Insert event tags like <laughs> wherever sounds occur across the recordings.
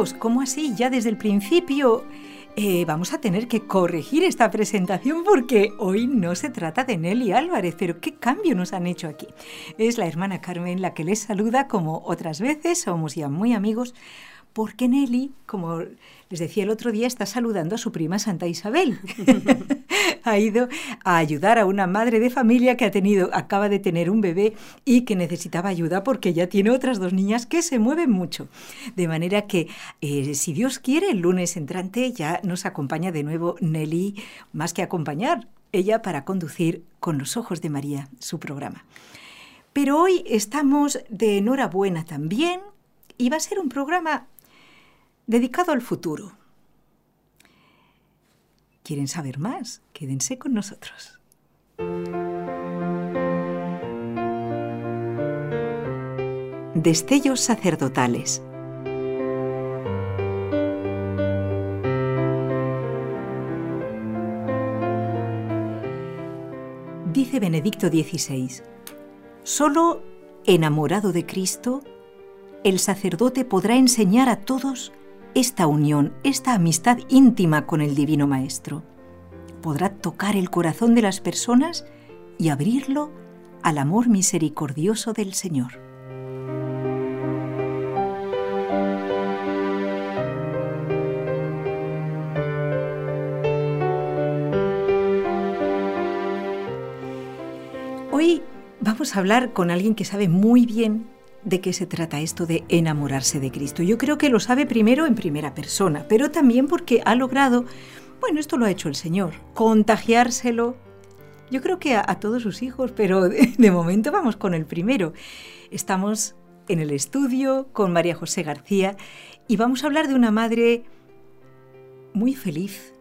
Amigos, ¿cómo así? Ya desde el principio eh, vamos a tener que corregir esta presentación porque hoy no se trata de Nelly Álvarez, pero qué cambio nos han hecho aquí. Es la hermana Carmen la que les saluda como otras veces, somos ya muy amigos, porque Nelly, como les decía el otro día, está saludando a su prima Santa Isabel. <laughs> ha ido a ayudar a una madre de familia que ha tenido, acaba de tener un bebé y que necesitaba ayuda porque ya tiene otras dos niñas que se mueven mucho. De manera que, eh, si Dios quiere, el lunes entrante ya nos acompaña de nuevo Nelly, más que acompañar, ella para conducir con los ojos de María su programa. Pero hoy estamos de enhorabuena también y va a ser un programa dedicado al futuro. ¿Quieren saber más? Quédense con nosotros. Destellos sacerdotales. Dice Benedicto XVI, solo enamorado de Cristo, el sacerdote podrá enseñar a todos esta unión, esta amistad íntima con el Divino Maestro. Podrá tocar el corazón de las personas y abrirlo al amor misericordioso del Señor. Hoy vamos a hablar con alguien que sabe muy bien de qué se trata esto de enamorarse de Cristo. Yo creo que lo sabe primero en primera persona, pero también porque ha logrado, bueno, esto lo ha hecho el Señor, contagiárselo. Yo creo que a, todos sus hijos, pero <laughs> de, momento vamos con el primero. Estamos en el estudio con María José García y vamos a hablar de una madre muy feliz,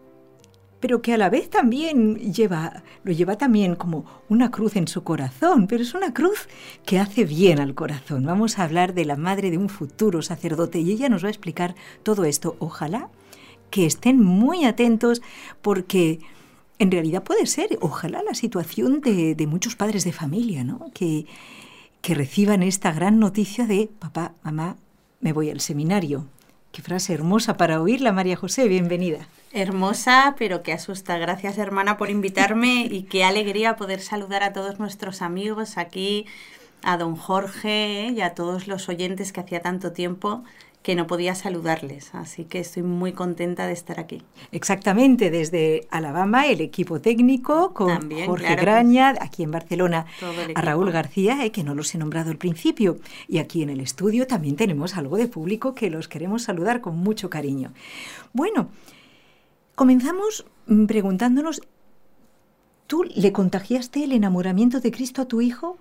pero que a la vez también lleva, lo lleva también como una cruz en su corazón, pero es una cruz que hace bien al corazón. Vamos a hablar de la madre de un futuro sacerdote y ella nos va a explicar todo esto. Ojalá que estén muy atentos porque en realidad puede ser, ojalá la situación de, de muchos padres de familia, ¿no? Que, que reciban esta gran noticia de papá, mamá, me voy al seminario. Qué frase hermosa para oírla, María José, bienvenida. Hermosa, pero que asusta. Gracias, hermana, por invitarme y qué alegría poder saludar a todos nuestros amigos aquí, a don Jorge y a todos los oyentes que hacía tanto tiempo que no podía saludarles. Así que estoy muy contenta de estar aquí. Exactamente, desde Alabama, el equipo técnico, con Jorge Graña, aquí en Barcelona, a Raúl García, eh, que no los he nombrado al principio. Y aquí en el estudio también tenemos algo de público que los queremos saludar con mucho cariño. Bueno, Comenzamos mm, preguntándonos, ¿tú le contagiaste el enamoramiento de Cristo a tu hijo?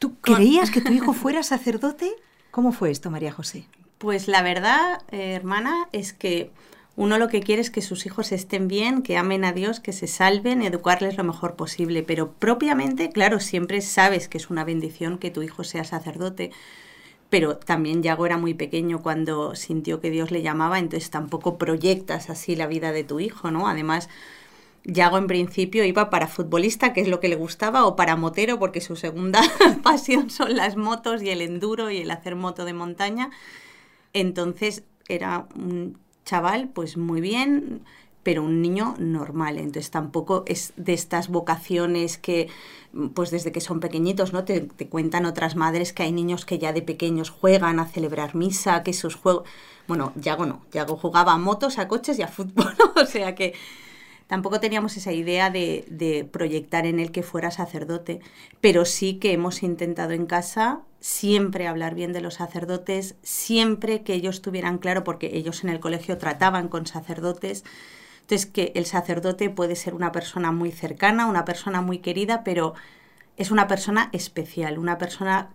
¿Tú creías que tu hijo fuera sacerdote? ¿Cómo fue esto, María José? Pues la verdad, eh, hermana, es que uno lo que quiere es que sus hijos estén bien, que amen a Dios, que se salven, educarles lo mejor posible. Pero propiamente, claro, siempre sabes que es una bendición que tu hijo sea sacerdote pero también Yago era muy pequeño cuando sintió que Dios le llamaba, entonces tampoco proyectas así la vida de tu hijo, ¿no? Además, Yago en principio iba para futbolista, que es lo que le gustaba, o para motero, porque su segunda <laughs> pasión son las motos y el enduro y el hacer moto de montaña. Entonces era un chaval, pues muy bien, pero un niño normal. Entonces tampoco es de estas vocaciones que, pues desde que son pequeñitos, ¿no? Te, cuentan otras madres que hay niños que ya de pequeños juegan a celebrar misa, que sus juegos... Bueno, Yago no, Yago jugaba a motos, a coches y a fútbol, <laughs> o sea que tampoco teníamos esa idea de, de proyectar en él que fuera sacerdote, pero sí que hemos intentado en casa siempre hablar bien de los sacerdotes, siempre que ellos tuvieran claro, porque ellos en el colegio trataban con sacerdotes, Entonces, que el sacerdote puede ser una persona muy cercana, una persona muy querida, pero es una persona especial, una persona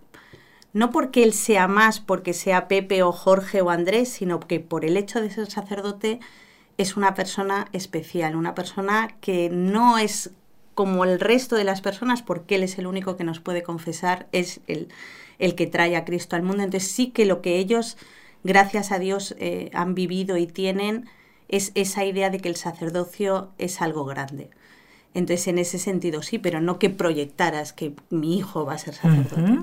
no porque él sea más, porque sea Pepe o Jorge o Andrés, sino que por el hecho de ser sacerdote es una persona especial, una persona que no es como el resto de las personas, porque Él es el único que nos puede confesar, es el, el que trae a Cristo al mundo. Entonces sí que lo que ellos, gracias a Dios, eh, han vivido y tienen es esa idea de que el sacerdocio es algo grande. Entonces, en ese sentido sí, pero no que proyectaras que mi hijo va a ser sacerdote.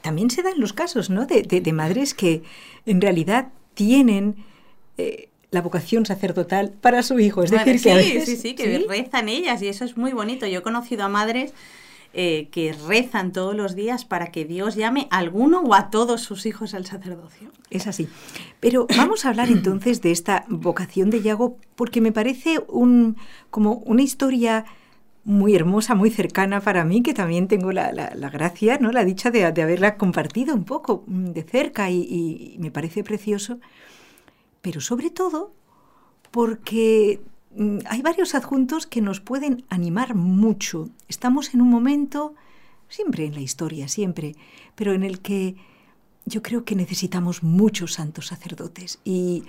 También se dan los casos, ¿no? De, de, madres que en realidad tienen eh, la vocación sacerdotal para su hijo. Es decir, sí, que sí, sí, que rezan ellas y eso es muy bonito. Yo he conocido a madres eh, que rezan todos los días para que Dios llame a alguno o a todos sus hijos al sacerdocio. Es así. Pero vamos a hablar <clears throat> entonces de esta vocación de Yago porque me parece un, como una historia muy hermosa, muy cercana para mí, que también tengo la, gracia, ¿no? la dicha de, haberla compartido un poco mm, de cerca y me parece precioso pero sobre todo porque hay varios adjuntos que nos pueden animar mucho. Estamos en un momento, siempre en la historia, siempre, pero en el que yo creo que necesitamos muchos santos sacerdotes y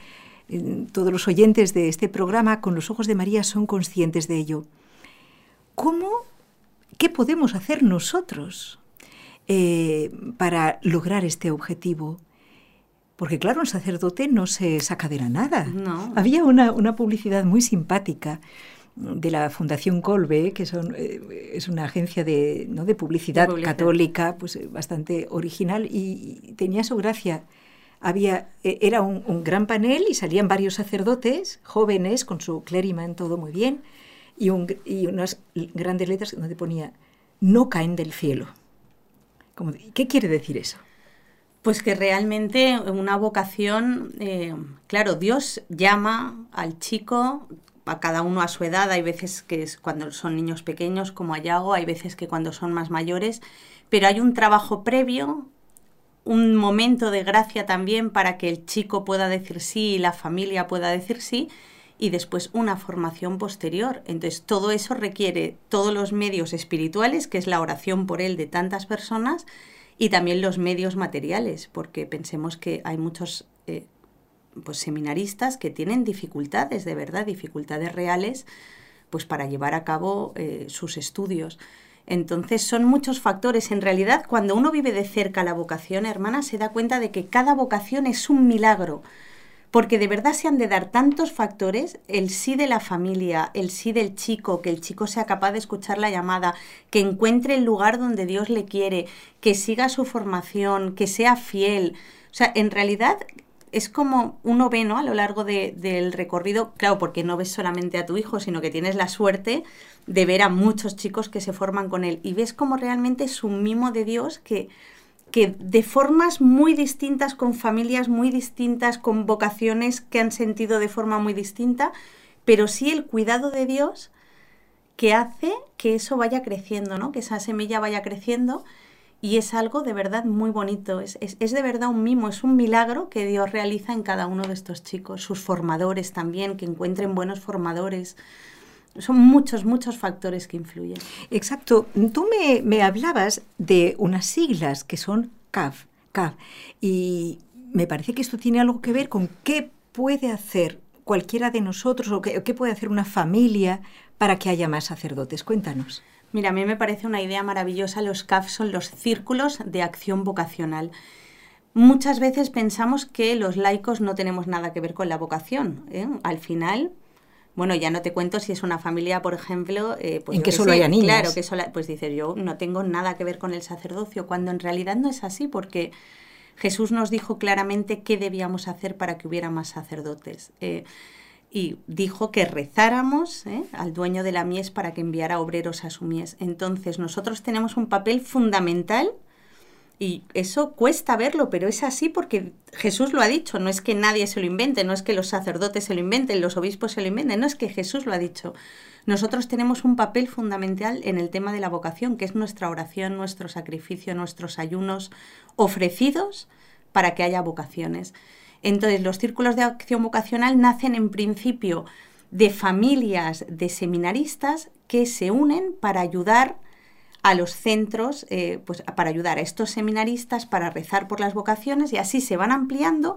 mm, todos los oyentes de este programa con los ojos de María son conscientes de ello. ¿Cómo, qué podemos hacer nosotros eh, para lograr este objetivo? Porque claro, un sacerdote no se saca de la nada. Había una, publicidad muy simpática de la Fundación Colbe, que son, eh, es una agencia de, ¿no? de, publicidad católica pues, eh, bastante original y, tenía su gracia. Había, e, era un, gran panel y salían varios sacerdotes jóvenes con su clériman, todo muy bien, y, y unas grandes letras donde ponía, no caen del cielo. ¿Qué quiere decir eso? Pues que realmente una vocación, eh, claro, Dios llama al chico, a cada uno a su edad, hay veces que es cuando son niños pequeños como a Yago, hay veces que cuando son más mayores, pero hay un trabajo previo, un momento de gracia también para que el chico pueda decir sí y la familia pueda decir sí, y después una formación posterior. Entonces todo eso requiere todos los medios espirituales, que es la oración por él de tantas personas, y también los medios materiales, porque pensemos que hay muchos eh, pues seminaristas que tienen dificultades, de verdad, dificultades reales, pues para llevar a cabo eh, sus estudios. Entonces son muchos factores. En realidad, cuando uno vive de cerca la vocación, hermana, se da cuenta de que cada vocación es un milagro porque de verdad se han de dar tantos factores, el sí de la familia, el sí del chico, que el chico sea capaz de escuchar la llamada, que encuentre el lugar donde Dios le quiere, que siga su formación, que sea fiel. O sea, en realidad es como uno ve, ¿no? A lo largo del recorrido, claro, porque no ves solamente a tu hijo, sino que tienes la suerte de ver a muchos chicos que se forman con él y ves como realmente es un mimo de Dios que que de formas muy distintas, con familias muy distintas, con vocaciones que han sentido de forma muy distinta, pero sí el cuidado de Dios que hace que eso vaya creciendo, ¿no? que esa semilla vaya creciendo y es algo de verdad muy bonito, es, es, es, de verdad un mimo, es un milagro que Dios realiza en cada uno de estos chicos, sus formadores también, que encuentren buenos formadores, son muchos, muchos factores que influyen. Exacto. Tú me, hablabas de unas siglas que son CAF, CAF, y me parece que esto tiene algo que ver con qué puede hacer cualquiera de nosotros o qué, qué puede hacer una familia para que haya más sacerdotes. Cuéntanos. Mira, a mí me parece una idea maravillosa. Los CAF son los círculos de acción vocacional. Muchas veces pensamos que los laicos no tenemos nada que ver con la vocación. ¿eh? Al final, bueno, ya no te cuento si es una familia, por ejemplo, eh, pues en que solo haya niños. Claro, que solo, pues dices, yo no tengo nada que ver con el sacerdocio, cuando en realidad no es así, porque Jesús nos dijo claramente qué debíamos hacer para que hubiera más sacerdotes. Eh, y dijo que rezáramos eh, al dueño de la mies para que enviara obreros a su mies. Entonces, nosotros tenemos un papel fundamental y eso cuesta verlo, pero es así porque Jesús lo ha dicho, no es que nadie se lo invente, no es que los sacerdotes se lo inventen, los obispos se lo inventen, no es que Jesús lo ha dicho. Nosotros tenemos un papel fundamental en el tema de la vocación, que es nuestra oración, nuestro sacrificio, nuestros ayunos ofrecidos para que haya vocaciones. Entonces, los círculos de acción vocacional nacen en principio de familias de seminaristas que se unen para ayudar a los centros, eh, pues para ayudar a estos seminaristas para rezar por las vocaciones y así se van ampliando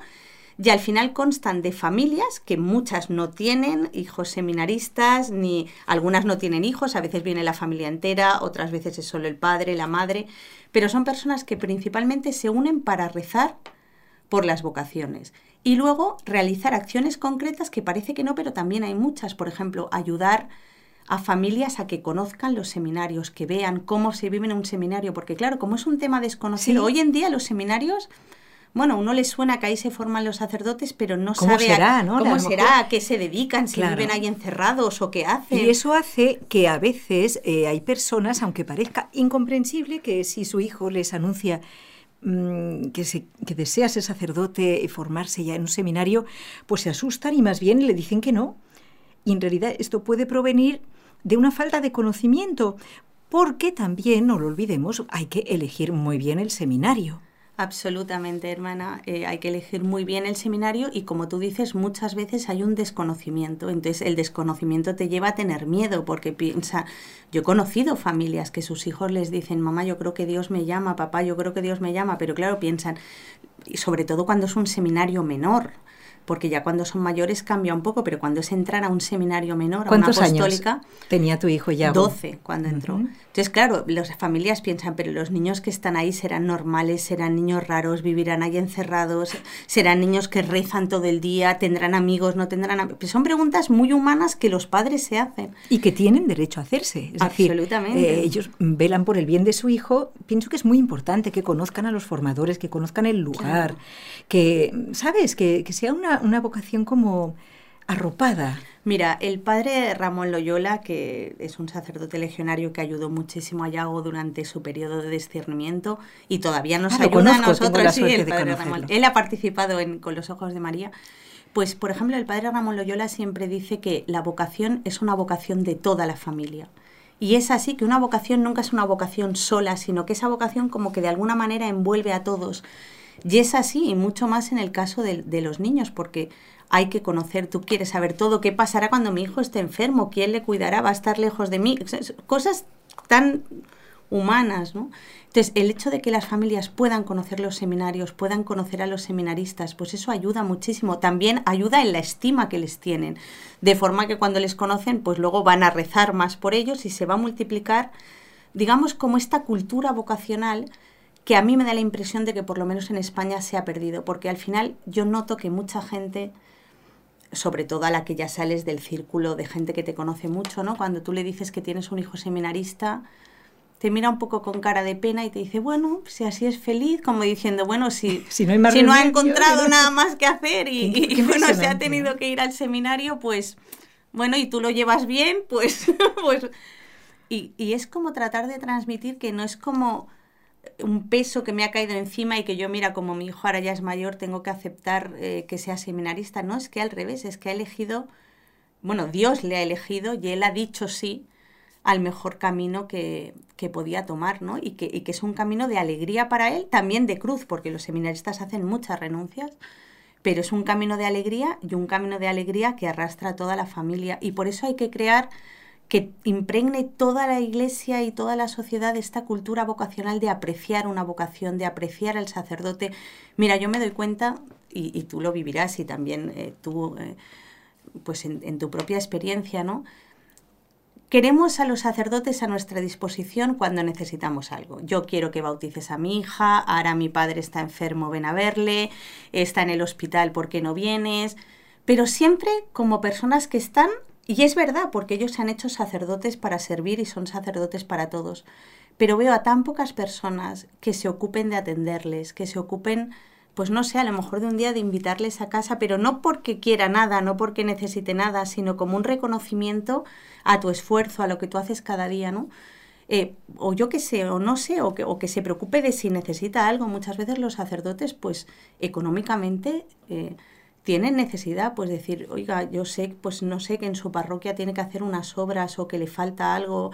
y al final constan de familias que muchas no tienen hijos seminaristas, ni algunas no tienen hijos, a veces viene la familia entera, otras veces es solo el padre, la madre, pero son personas que principalmente se unen para rezar por las vocaciones. Y luego realizar acciones concretas que parece que no, pero también hay muchas. Por ejemplo, ayudar a familias a que conozcan los seminarios, que vean cómo se vive en un seminario, porque claro, como es un tema desconocido, hoy en día los seminarios bueno, uno le suena que ahí se forman los sacerdotes, pero no ¿Cómo sabe será, ¿no? cómo será, a qué se dedican, si viven ahí encerrados o qué hacen. Y eso hace que a veces eh, hay personas, aunque parezca incomprensible, que si su hijo les anuncia mm, que, se, que desea ser sacerdote y formarse ya en un seminario, pues se asustan y más bien le dicen que no. Y en realidad esto puede provenir de una falta de conocimiento, porque también, no lo olvidemos, hay que elegir muy bien el seminario. Absolutamente, hermana. Eh, hay que elegir muy bien el seminario y como tú dices, muchas veces hay un desconocimiento. Entonces el desconocimiento te lleva a tener miedo porque piensa, yo he conocido familias que sus hijos les dicen, mamá, yo creo que Dios me llama, papá, yo creo que Dios me llama, pero claro, piensan, y sobre todo cuando es un seminario menor, porque ya cuando son mayores cambia un poco, pero cuando es entrar a un seminario menor, a una apostólica... Años tenía tu hijo ya? 12 cuando entró. Entonces, claro, las familias piensan, pero los niños que están ahí serán normales, serán niños raros, vivirán ahí encerrados, serán niños que rezan todo el día, tendrán amigos, no tendrán amigos. Son preguntas muy humanas que los padres se hacen. Y que tienen derecho a hacerse. Es Absolutamente. Decir, eh, ellos velan por el bien de su hijo. Pienso que es muy importante que conozcan a los formadores, que conozcan el lugar, que, ¿sabes? Que, que sea una una, vocación como arropada. Mira, el padre Ramón Loyola, que es un sacerdote legionario que ayudó muchísimo a Yago durante su periodo de discernimiento y todavía nos ah, ayuda a nosotros. Sí, el padre Ramón. Él ha participado en Con los Ojos de María. Pues, por ejemplo, el padre Ramón Loyola siempre dice que la vocación es una vocación de toda la familia. Y es así que una vocación nunca es una vocación sola, sino que esa vocación como que de alguna manera envuelve a todos. Y es así, y mucho más en el caso de, los niños, porque hay que conocer, tú quieres saber todo, qué pasará cuando mi hijo esté enfermo, quién le cuidará, va a estar lejos de mí, cosas tan humanas, ¿no? Entonces, el hecho de que las familias puedan conocer los seminarios, puedan conocer a los seminaristas, pues eso ayuda muchísimo. También ayuda en la estima que les tienen, de forma que cuando les conocen, pues luego van a rezar más por ellos y se va a multiplicar, digamos, como esta cultura vocacional que a mí me da la impresión de que por lo menos en España se ha perdido, porque al final yo noto que mucha gente, sobre todo a la que ya sales del círculo de gente que te conoce mucho, ¿no? Cuando tú le dices que tienes un hijo seminarista, te mira un poco con cara de pena y te dice, bueno, si así es feliz, como diciendo, bueno, si, <laughs> si, no, si no, ha encontrado nada más que hacer y, bueno, se ha tenido que ir al seminario, pues, bueno, y tú lo llevas bien, pues, <laughs> pues... Y, y es como tratar de transmitir que no es como un peso que me ha caído encima y que yo, mira, como mi hijo ahora ya es mayor, tengo que aceptar eh, que sea seminarista. No, es que al revés, es que ha elegido, bueno, Dios le ha elegido y él ha dicho sí al mejor camino que, que podía tomar, ¿no? Y que, y que es un camino de alegría para él, también de cruz, porque los seminaristas hacen muchas renuncias, pero es un camino de alegría y un camino de alegría que arrastra a toda la familia. Y por eso hay que crear que impregne toda la iglesia y toda la sociedad esta cultura vocacional de apreciar una vocación, de apreciar al sacerdote. Mira, yo me doy cuenta, y, tú lo vivirás y también eh, tú, eh, pues en, tu propia experiencia, ¿no? Queremos a los sacerdotes a nuestra disposición cuando necesitamos algo. Yo quiero que bautices a mi hija, ahora mi padre está enfermo, ven a verle, está en el hospital, ¿por qué no vienes? Pero siempre como personas que están y es verdad, porque ellos se han hecho sacerdotes para servir y son sacerdotes para todos. Pero veo a tan pocas personas que se ocupen de atenderles, que se ocupen, pues no sé, a lo mejor de un día de invitarles a casa, pero no porque quiera nada, no porque necesite nada, sino como un reconocimiento a tu esfuerzo, a lo que tú haces cada día, ¿no? Eh, o yo que sé, o no sé, o que, o que se preocupe de si necesita algo. Muchas veces los sacerdotes, pues económicamente... Eh, tienen necesidad, pues decir, oiga, yo sé, pues no sé que en su parroquia tiene que hacer unas obras o que le falta algo.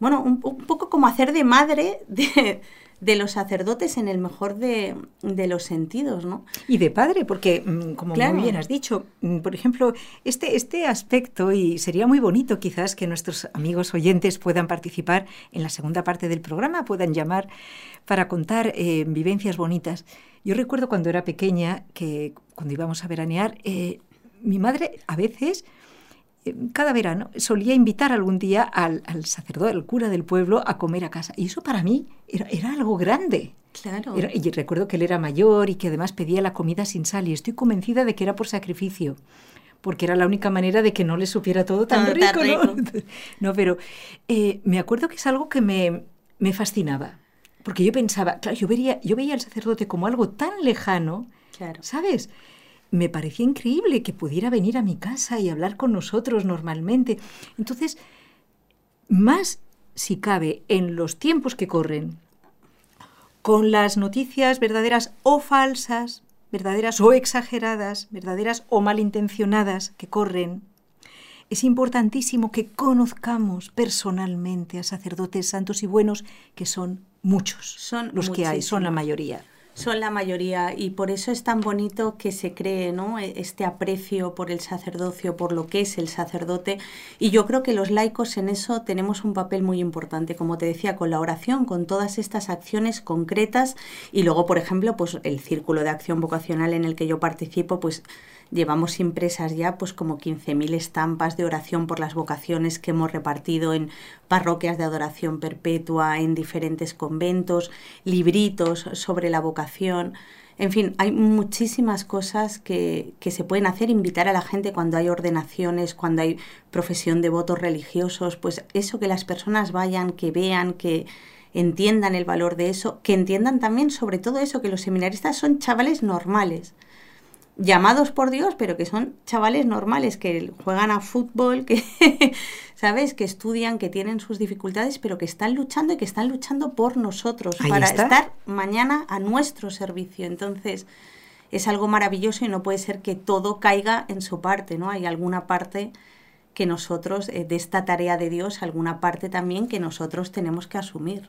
bueno, un, poco como hacer de madre de, de los sacerdotes en el mejor de, los sentidos, ¿no? Y de padre, porque, mm, como muy bien has dicho, mm, por ejemplo, este, este aspecto, y sería muy bonito quizás que nuestros amigos oyentes puedan participar en la segunda parte del programa, puedan llamar para contar eh, vivencias bonitas. Yo recuerdo cuando era pequeña, que cuando íbamos a veranear, eh, mi madre a veces cada verano solía invitar algún día al, sacerdote, al cura del pueblo, a comer a casa. Y eso para mí era, algo grande. Claro. y recuerdo que él era mayor y que además pedía la comida sin sal. Y estoy convencida de que era por sacrificio. Porque era la única manera de que no le supiera todo tan rico, ¿no? <laughs> no, pero eh, me acuerdo que es algo que me, me fascinaba. Porque yo pensaba, claro, yo veía, yo veía al sacerdote como algo tan lejano, claro. ¿sabes? me parecía increíble que pudiera venir a mi casa y hablar con nosotros normalmente. Entonces, más si cabe en los tiempos que corren, con las noticias verdaderas o falsas, verdaderas o exageradas, verdaderas o malintencionadas que corren, es importantísimo que conozcamos personalmente a sacerdotes santos y buenos, que son muchos, son los que hay, son la mayoría. Son la mayoría y por eso es tan bonito que se cree ¿no? E, este aprecio por el sacerdocio, por lo que es el sacerdote. Y yo creo que los laicos en eso tenemos un papel muy importante, como te decía, con la oración, con todas estas acciones concretas. Y luego, por ejemplo, pues el círculo de acción vocacional en el que yo participo, pues Llevamos impresas ya pues como 15.000 estampas de oración por las vocaciones que hemos repartido en parroquias de adoración perpetua, en diferentes conventos, libritos sobre la vocación. En fin, hay muchísimas cosas que, que, se pueden hacer, invitar a la gente cuando hay ordenaciones, cuando hay profesión de votos religiosos, pues eso que las personas vayan, que vean, que entiendan el valor de eso, que entiendan también sobre todo eso, que los seminaristas son chavales normales, llamados por Dios, pero que son chavales normales, que juegan a fútbol, que, <laughs> ¿sabes? Que estudian, que tienen sus dificultades, pero que están luchando y que están luchando por nosotros, para estar mañana a nuestro servicio. Entonces, es algo maravilloso y no puede ser que todo caiga en su parte, ¿no? Hay alguna parte que nosotros, eh, de esta tarea de Dios, alguna parte también que nosotros tenemos que asumir.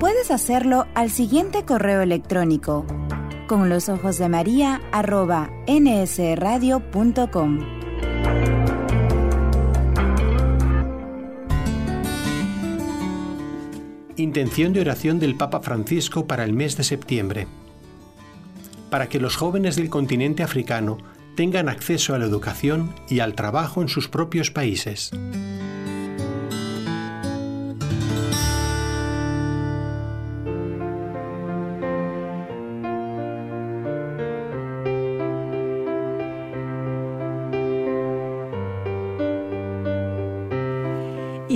Puedes hacerlo al siguiente correo electrónico con los ojos de María arroba nsradio.com. Intención de oración del Papa Francisco para el mes de septiembre. Para que los jóvenes del continente africano tengan acceso a la educación y al trabajo en sus propios países.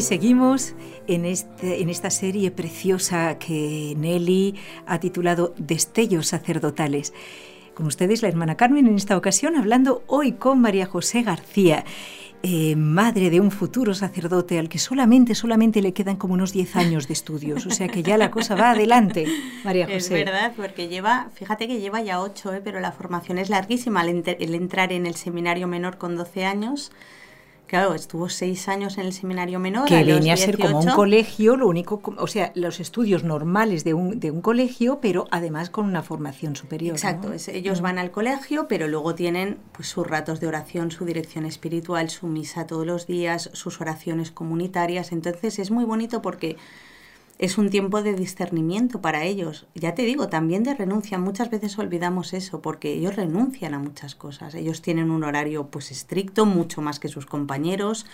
Seguimos en, este, en esta serie preciosa que Nelly ha titulado Destellos sacerdotales. Con ustedes la hermana Carmen en esta ocasión hablando hoy con María José García. Eh, madre de un futuro sacerdote al que solamente, solamente le quedan como unos 10 años de estudios. O sea que ya la cosa va adelante, María José. Es verdad, porque lleva, fíjate que lleva ya 8, eh, pero la formación es larguísima. el entrar en el seminario menor con 12 años, Claro, estuvo seis años en el seminario menor. Que venía a ser como un colegio, lo único, o sea, los estudios normales de un, de un colegio, pero además con una formación superior. Exacto, ellos van al colegio, pero luego tienen pues sus ratos de oración, su dirección espiritual, su misa todos los días, sus oraciones comunitarias. Entonces es muy bonito porque es un tiempo de discernimiento para ellos. Ya te digo, también de renuncia. Muchas veces olvidamos eso porque ellos renuncian a muchas cosas. Ellos tienen un horario pues estricto, mucho más que sus compañeros.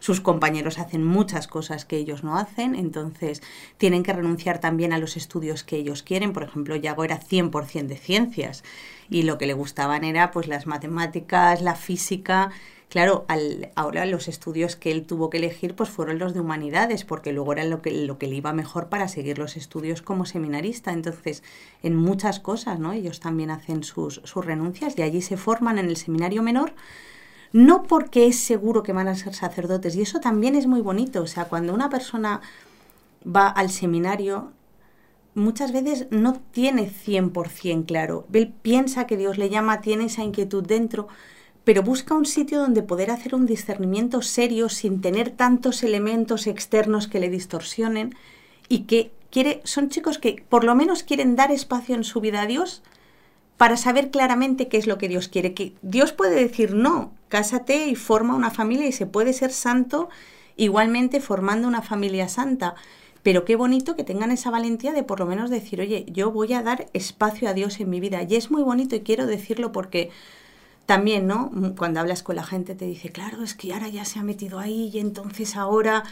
Sus compañeros hacen muchas cosas que ellos no hacen, entonces tienen que renunciar también a los estudios que ellos quieren. Por ejemplo, Yago era 100% de ciencias y lo que le gustaban era pues las matemáticas, la física Claro, al, ahora los estudios que él tuvo que elegir pues fueron los de humanidades, porque luego era lo que, lo que le iba mejor para seguir los estudios como seminarista. Entonces, en muchas cosas, ¿no? Ellos también hacen sus, sus renuncias y allí se forman en el seminario menor, no porque es seguro que van a ser sacerdotes, y eso también es muy bonito. O sea, cuando una persona va al seminario, muchas veces no tiene 100% claro. Él piensa que Dios le llama, tiene esa inquietud dentro, pero busca un sitio donde poder hacer un discernimiento serio sin tener tantos elementos externos que le distorsionen y que quiere, son chicos que por lo menos quieren dar espacio en su vida a Dios para saber claramente qué es lo que Dios quiere. Que Dios puede decir no, cásate y forma una familia y se puede ser santo igualmente formando una familia santa. Pero qué bonito que tengan esa valentía de por lo menos decir, oye, yo voy a dar espacio a Dios en mi vida. Y es muy bonito y quiero decirlo porque también, ¿no? Cuando hablas con la gente te dice, claro, es que ahora ya se ha metido ahí y entonces ahora,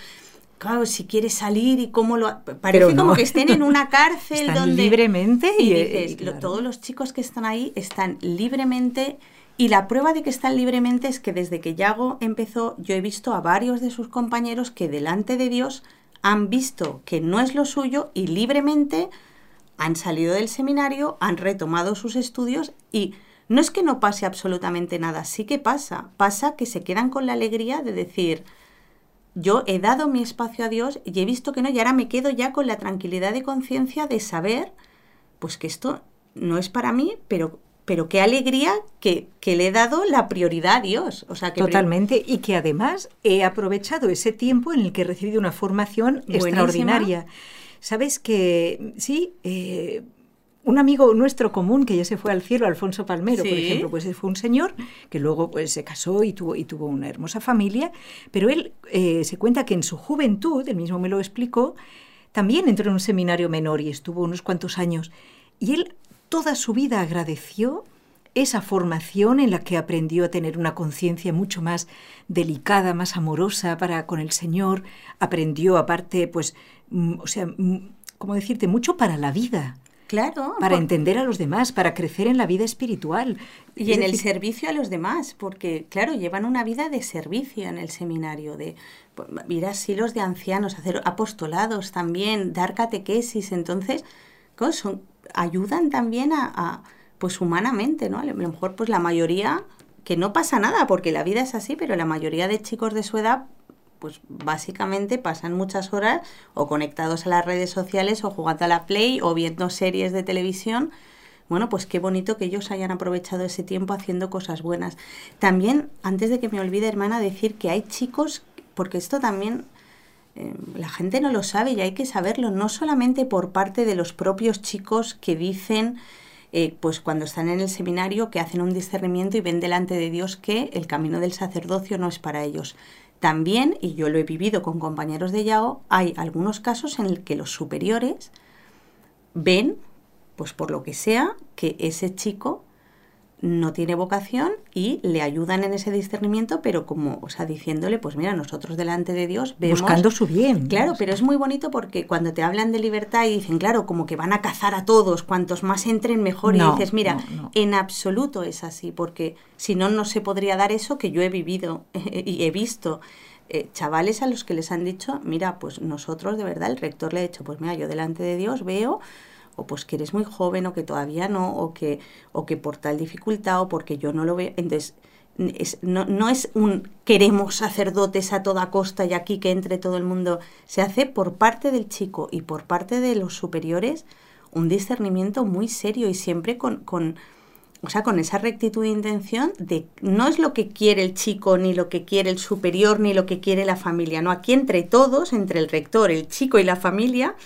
claro, si quiere salir y cómo lo... Parece como que estén en una <laughs> cárcel están donde... libremente y, dices, todos los chicos que están ahí están libremente y la prueba de que están libremente es que desde que Yago empezó, yo he visto a varios de sus compañeros que delante de Dios han visto que no es lo suyo y libremente han salido del seminario, han retomado sus estudios y no es que no pase absolutamente nada, sí que pasa. Pasa que se quedan con la alegría de decir, yo he dado mi espacio a Dios y he visto que no, y ahora me quedo ya con la tranquilidad de conciencia de saber, pues que esto no es para mí, pero pero qué alegría que, le he dado la prioridad a Dios. O sea, que Totalmente, y que además he aprovechado ese tiempo en el que he recibido una formación extraordinaria. Sabes que sí, eh, un amigo nuestro común que ya se fue al cielo, Alfonso Palmero, por ejemplo, pues fue un señor que luego pues se casó y tuvo, y tuvo una hermosa familia, pero él eh, se cuenta que en su juventud, él mismo me lo explicó, también entró en un seminario menor y estuvo unos cuantos años. Y él toda su vida agradeció esa formación en la que aprendió a tener una conciencia mucho más delicada, más amorosa para con el Señor, aprendió aparte, pues, mm, o sea, mm, ¿cómo decirte? Mucho para la vida. Claro. Para entender a los demás, para crecer en la vida espiritual. Y en el servicio a los demás, porque, claro, llevan una vida de servicio en el seminario, de pues, ir a asilos de ancianos, hacer apostolados también, dar catequesis. Entonces, son, ayudan también a, pues humanamente, ¿no? A lo mejor, pues la mayoría, que no pasa nada, porque la vida es así, pero la mayoría de chicos de su edad pues básicamente pasan muchas horas o conectados a las redes sociales o jugando a la Play o viendo series de televisión. Bueno, pues qué bonito que ellos hayan aprovechado ese tiempo haciendo cosas buenas. También, antes de que me olvide, hermana, decir que hay chicos, porque esto también eh, la gente no lo sabe y hay que saberlo, no solamente por parte de los propios chicos que dicen, eh, pues cuando están en el seminario, que hacen un discernimiento y ven delante de Dios que el camino del sacerdocio no es para ellos, también, y yo lo he vivido con compañeros de Yao, hay algunos casos en el que los superiores ven, pues por lo que sea, que ese chico no tiene vocación y le ayudan en ese discernimiento, pero como, o sea, diciéndole, pues mira, nosotros delante de Dios vemos... Buscando su bien. Claro, pero es muy bonito porque cuando te hablan de libertad y dicen, claro, como que van a cazar a todos, cuantos más entren mejor, y dices, mira, en absoluto es así, porque si no, no se podría dar eso que yo he vivido <laughs> y he visto. Eh, chavales a los que les han dicho, mira, pues nosotros de verdad, el rector le ha dicho, pues mira, yo delante de Dios veo o pues que eres muy joven o que todavía no, o que, o que por tal dificultad o porque yo no lo veo. Entonces, no, no, es un queremos sacerdotes a toda costa y aquí que entre todo el mundo. Se hace por parte del chico y por parte de los superiores un discernimiento muy serio y siempre con, con, o sea, con esa rectitud de intención de no es lo que quiere el chico, ni lo que quiere el superior, ni lo que quiere la familia. No, aquí entre todos, entre el rector, el chico y la familia,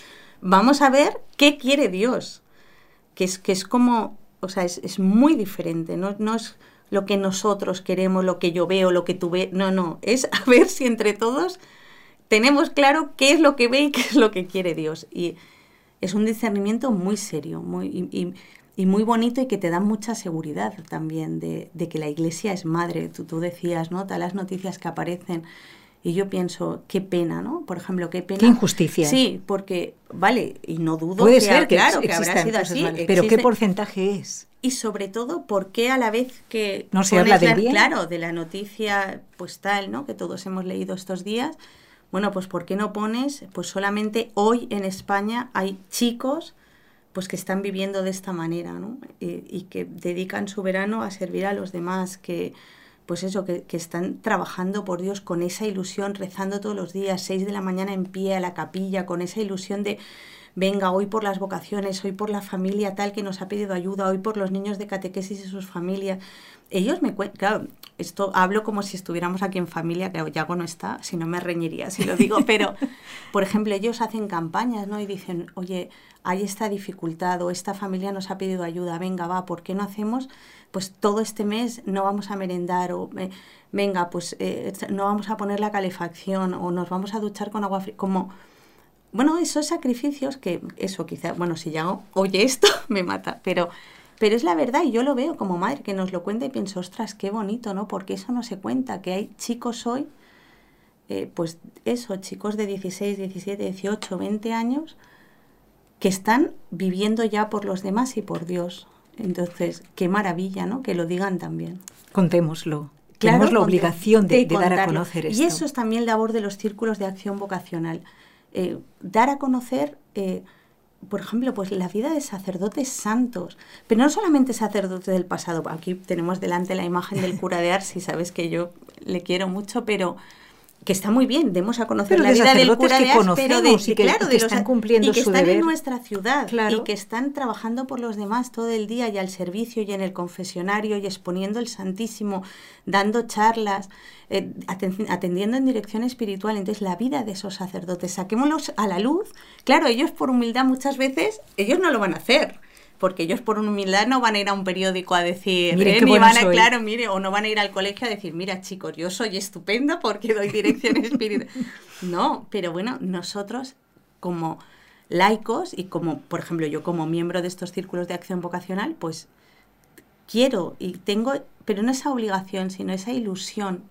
vamos a ver qué quiere Dios. Que es, que es como, o sea, es, muy diferente, no, no es lo que nosotros queremos, lo que yo veo, lo que tú ves, no, no, es <laughs> a ver si entre todos tenemos claro qué es lo que ve y qué es lo que quiere Dios. Y es un discernimiento muy serio muy, y, muy bonito y que te da mucha seguridad también de, que la iglesia es madre. Tú, tú decías, ¿no? Todas las noticias que aparecen. Y yo pienso, qué pena, ¿no? Por ejemplo, qué pena. Qué injusticia. Sí, porque, vale, y no dudo Puede que, ser que claro, que habrá sido así. Pero ¿qué porcentaje es? Y sobre todo, ¿por qué a la vez que... No se habla de bien? Claro, de la noticia pues tal, ¿no? Que todos hemos leído estos días. Bueno, pues ¿por qué no pones? Pues solamente hoy en España hay chicos pues que están viviendo de esta manera, ¿no? y que dedican su verano a servir a los demás, que pues eso, que, están trabajando por Dios con esa ilusión, rezando todos los días, seis de la mañana en pie a la capilla, con esa ilusión de, venga, hoy por las vocaciones, hoy por la familia tal que nos ha pedido ayuda, hoy por los niños de catequesis y sus familias. Ellos me cuentan, claro, esto hablo como si estuviéramos aquí en familia, que Yago no está, si no me reñiría si lo digo, <laughs> pero, por ejemplo, ellos hacen campañas, ¿no? Y dicen, oye, hay esta dificultad o esta familia nos ha pedido ayuda, venga, va, ¿por qué no hacemos pues todo este mes no vamos a merendar o eh, venga, pues eh, no vamos a poner la calefacción o nos vamos a duchar con agua fría, como bueno, esos sacrificios que eso quizá, bueno, si ya oye esto <laughs> me mata, pero pero es la verdad y yo lo veo como madre que nos lo cuenta y pienso, ostras, qué bonito, ¿no? Porque eso no se cuenta, que hay chicos hoy, eh, pues eso, chicos de 16, 17, 18, 20 años, que están viviendo ya por los demás y por Dios. Entonces, qué maravilla, ¿no? Que lo digan también. Contémoslo. Tenemos la obligación de, dar a conocer esto. Y eso es también labor de los círculos de acción vocacional. Eh, dar a conocer, eh, por ejemplo, pues la vida de sacerdotes santos, pero no solamente sacerdotes del pasado. Aquí tenemos delante la imagen del cura de Ars, y sabes que yo le quiero mucho, pero que está muy bien, demos a conocer la vida del cura de pero de, y que, claro, de están cumpliendo y que están en nuestra ciudad y que están trabajando por los demás todo el día y al servicio y en el confesionario y exponiendo el Santísimo, dando charlas, eh, atendiendo en dirección espiritual. Entonces, la vida de esos sacerdotes, saquémoslos a la luz. Claro, ellos por humildad muchas veces, ellos no lo van a hacer porque ellos por humildad no van a ir a un periódico a decir, mire, eh, van a, claro, mire, o no van a ir al colegio a decir, mira chicos, yo soy estupenda porque doy dirección <laughs> espiritual. no, pero bueno, nosotros como laicos y como, por ejemplo, yo como miembro de estos círculos de acción vocacional, pues quiero y tengo, pero no esa obligación, sino esa ilusión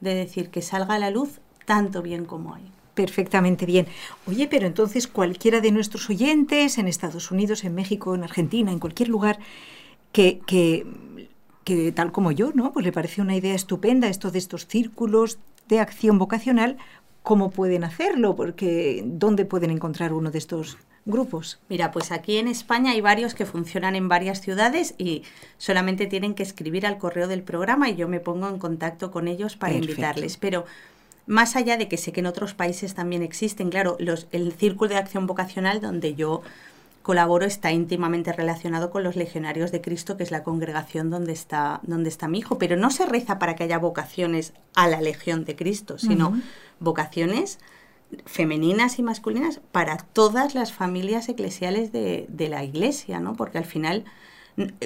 de decir que salga a la luz tanto bien como hay perfectamente bien. Oye, pero entonces cualquiera de nuestros oyentes en Estados Unidos, en México, en Argentina, en cualquier lugar, que, que, que tal como yo, ¿no? Pues le parece una idea estupenda esto de estos círculos de acción vocacional, ¿cómo pueden hacerlo? Porque ¿dónde pueden encontrar uno de estos grupos? Mira, pues aquí en España hay varios que funcionan en varias ciudades y solamente tienen que escribir al correo del programa y yo me pongo en contacto con ellos para invitarles. Pero más allá de que sé que en otros países también existen, claro, los, el círculo de acción vocacional donde yo colaboro está íntimamente relacionado con los legionarios de Cristo, que es la congregación donde está, donde está mi hijo. Pero no se reza para que haya vocaciones a la legión de Cristo, sino vocaciones femeninas y masculinas para todas las familias eclesiales de, de, la iglesia, ¿no? Porque al final,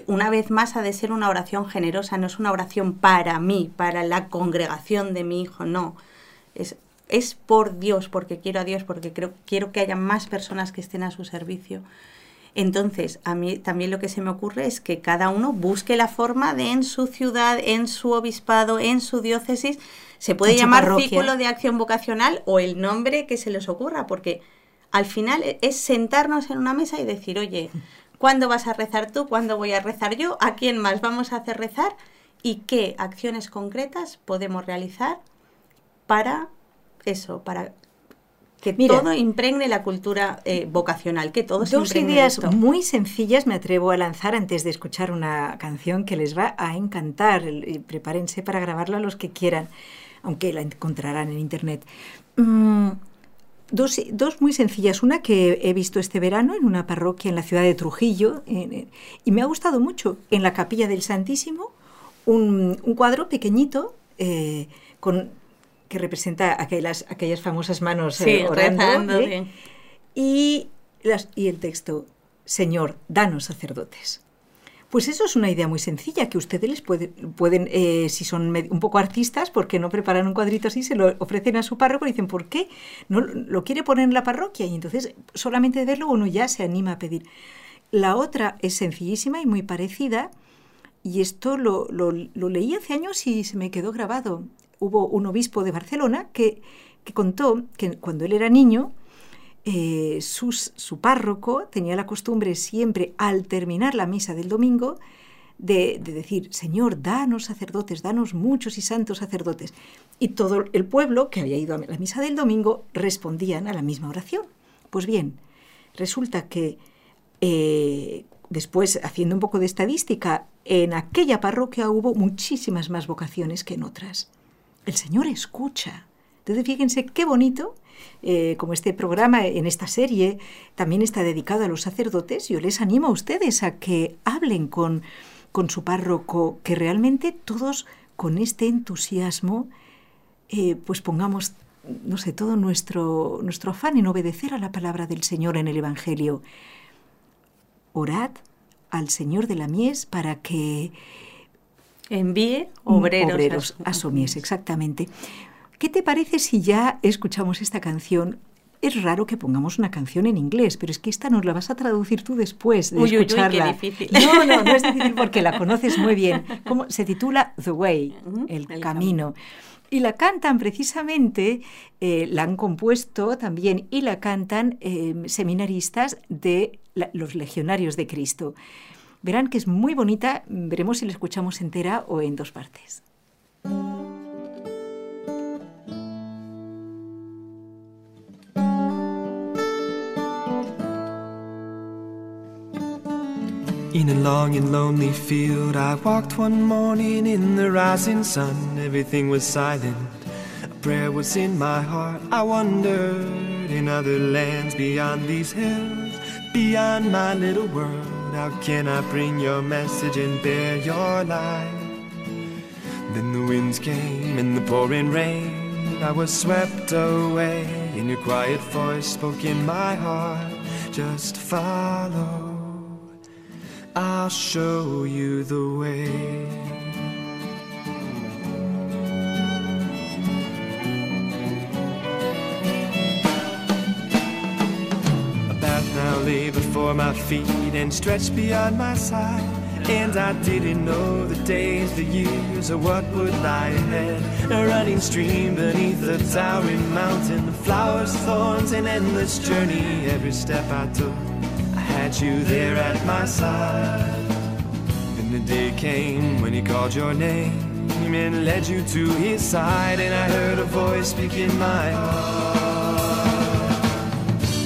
una vez más, ha de ser una oración generosa, no es una oración para mí, para la congregación de mi hijo, no es, es por Dios, porque quiero a Dios, porque creo, quiero que haya más personas que estén a su servicio. Entonces, a mí también lo que se me ocurre es que cada uno busque la forma de en su ciudad, en su obispado, en su diócesis, se puede llamar círculo de acción vocacional o el nombre que se les ocurra, porque al final es sentarnos en una mesa y decir, oye, ¿cuándo vas a rezar tú? ¿Cuándo voy a rezar yo? ¿A quién más vamos a hacer rezar? ¿Y qué acciones concretas podemos realizar para eso, para que todo impregne la cultura eh, vocacional, que todo Dos ideas muy sencillas me atrevo a lanzar antes de escuchar una canción que les va a encantar. Prepárense para grabarla los que quieran, aunque la encontrarán en internet. Mm, dos, dos, muy sencillas. Una que he visto este verano en una parroquia en la ciudad de Trujillo y me ha gustado mucho. En la capilla del Santísimo, un, cuadro pequeñito eh, con que representa aquellas, aquellas famosas manos eh, orando. ¿eh? y, las, y el texto, Señor, danos sacerdotes. Pues eso es una idea muy sencilla que ustedes les pueden, eh, si son un poco artistas, ¿por qué no preparan un cuadrito así? Se lo ofrecen a su párroco y dicen, ¿por qué? ¿No lo quiere poner en la parroquia? Y entonces solamente de verlo uno ya se anima a pedir. La otra es sencillísima y muy parecida, y esto lo, leí hace años y se me quedó grabado. Hubo un obispo de Barcelona que, contó que cuando él era niño, eh, su párroco tenía la costumbre siempre, al terminar la misa del domingo, de, decir, Señor, danos sacerdotes, danos muchos y santos sacerdotes. Y todo el pueblo que había ido a la misa del domingo respondían a la misma oración. Pues bien, resulta que eh, después, haciendo un poco de estadística, en aquella parroquia hubo muchísimas más vocaciones que en otras. El Señor escucha. Entonces, fíjense qué bonito eh, como este programa en esta serie también está dedicado a los sacerdotes, yo les animo a ustedes a que hablen con, con su párroco, que realmente todos con este entusiasmo, eh, pues pongamos, no sé, todo nuestro, nuestro afán en obedecer a la palabra del Señor en el Evangelio. Orad al Señor de la mies para que envíe obreros, a su mies, exactamente. ¿Qué te parece si ya escuchamos esta canción? Es raro que pongamos una canción en inglés, pero es que esta nos la vas a traducir tú después de escucharla. Uy, qué difícil. No, no, no es <laughs> difícil porque la conoces muy bien. Se titula The Way, el, camino. Y la cantan precisamente, eh, la han compuesto también y la cantan eh, seminaristas de los legionarios de Cristo. Verán que es muy bonita, veremos si la escuchamos entera o en dos partes. In a long and lonely field, I walked one morning in the rising sun. Everything was silent, a prayer was in my heart. I wondered in other lands beyond these hills, beyond my little world. How can I bring your message and bear your light? Then the winds came and the pouring rain. I was swept away, and your quiet voice spoke in my heart. Just follow. I'll show you the way. Lay before my feet and stretched beyond my side. And I didn't know the days, the years, or what would lie ahead. A running stream beneath a towering mountain, the flowers, thorns, an endless journey. Every step I took I had you there at my side. Then the day came when he called your name and led you to his side, and I heard a voice speak in my heart.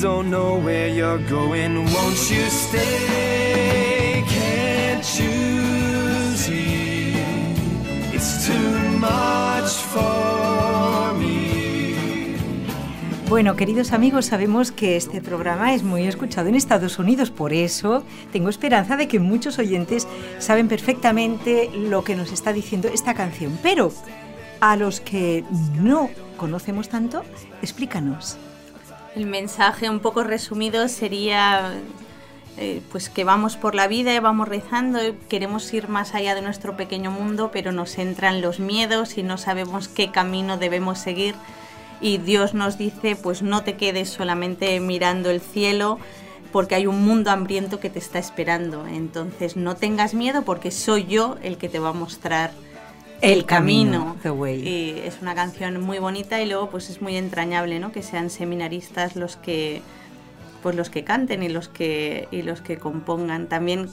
Don't know where you're going. Won't you stay? Can't? It's too much for me. Bueno, queridos amigos, sabemos que este programa es muy escuchado en Estados Unidos, por eso tengo esperanza de que muchos oyentes saben perfectamente lo que nos está diciendo esta canción. Pero a los que no conocemos tanto, explícanos. El mensaje un poco resumido sería eh, pues que vamos por la vida vamos rezando, queremos ir más allá de nuestro pequeño mundo, pero nos entran los miedos y no sabemos qué camino debemos seguir. Y Dios nos dice, pues no te quedes solamente mirando el cielo, porque hay un mundo hambriento que te está esperando. Entonces no tengas miedo porque soy yo el que te va a mostrar el, camino. Y es una canción muy bonita y luego pues es muy entrañable, ¿no? Que sean seminaristas los que pues los que canten y los que y los que compongan. También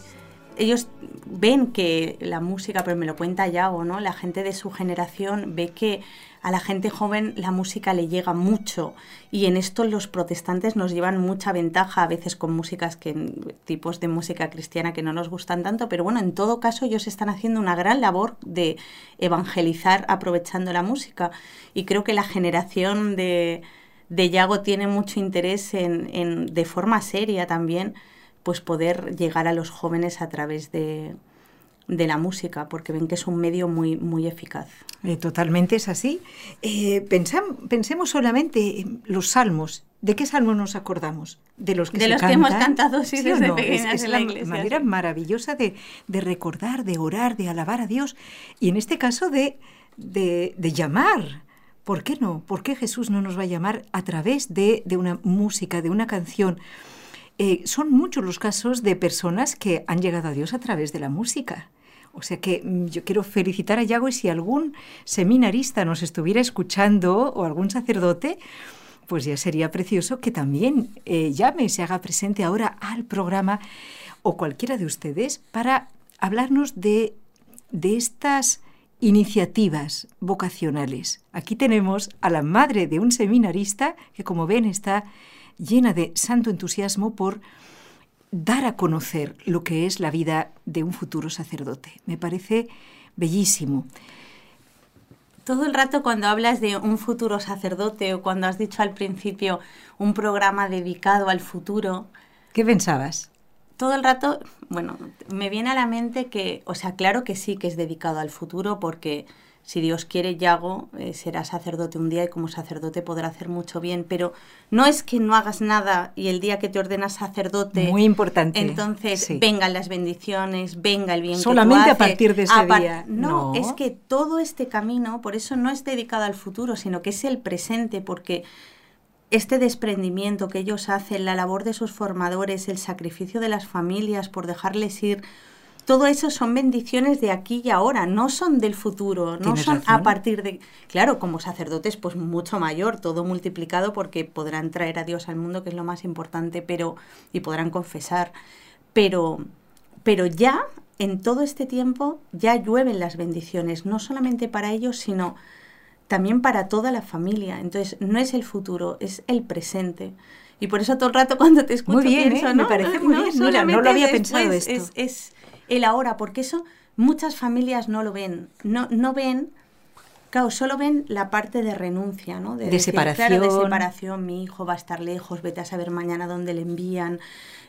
ellos ven que la música, pero me lo cuenta Yago, ¿no? La gente de su generación ve que a la gente joven la música le llega mucho y en esto los protestantes nos llevan mucha ventaja a veces con músicas que tipos de música cristiana que no nos gustan tanto, pero bueno, en todo caso ellos están haciendo una gran labor de evangelizar aprovechando la música. Y creo que la generación de, de Yago tiene mucho interés en, en de forma seria también pues poder llegar a los jóvenes a través de, de la música, porque ven que es un medio muy, muy eficaz. Eh, totalmente es así. Eh, pensemos solamente en los salmos. ¿De qué salmos nos acordamos? De los que, de los que hemos cantado sí, desde pequeñas es, en la, iglesia. manera maravillosa de, de, recordar, de orar, de alabar a Dios y en este caso de, de, de llamar. ¿Por qué no? ¿Por qué Jesús no nos va a llamar a través de, de una música, de una canción? Eh, son muchos los casos de personas que han llegado a Dios a través de la música. O sea que mm, yo quiero felicitar a Yago y si algún seminarista nos estuviera escuchando o algún sacerdote, pues ya sería precioso que también eh, llame, se haga presente ahora al programa o cualquiera de ustedes para hablarnos de, de estas iniciativas vocacionales. Aquí tenemos a la madre de un seminarista que, como ven, está llena de santo entusiasmo por dar a conocer lo que es la vida de un futuro sacerdote. Me parece bellísimo. Todo el rato cuando hablas de un futuro sacerdote o cuando has dicho al principio un programa dedicado al futuro. ¿Qué pensabas? Todo el rato, bueno, me viene a la mente que, o sea, claro que sí que es dedicado al futuro porque si Dios quiere, Yago eh, será sacerdote un día y como sacerdote podrá hacer mucho bien, pero no es que no hagas nada y el día que te ordenas sacerdote, muy importante, entonces vengan las bendiciones, venga el bien. Solamente que tú a partir de ese día. No, no, es que todo este camino, por eso no es dedicado al futuro, sino que es el presente, porque este desprendimiento que ellos hacen, la labor de sus formadores, el sacrificio de las familias por dejarles ir todo eso son bendiciones de aquí y ahora, no son del futuro, no son a partir de... Claro, como sacerdotes, pues mucho mayor, todo multiplicado porque podrán traer a Dios al mundo, que es lo más importante, pero... y podrán confesar. Pero, pero ya, en todo este tiempo, ya llueven las bendiciones, no solamente para ellos, sino también para toda la familia. Entonces, no es el futuro, es el presente. Y por eso todo el rato cuando te escucho muy bien, pienso, ¿eh? me parece muy bien. Mira, no lo había pensado esto. Es, es, el ahora, porque eso muchas familias no lo ven, no, no ven, claro, solo ven la parte de renuncia, ¿no? De, separación. de separación, mi hijo va a estar lejos, vete a saber mañana dónde le envían,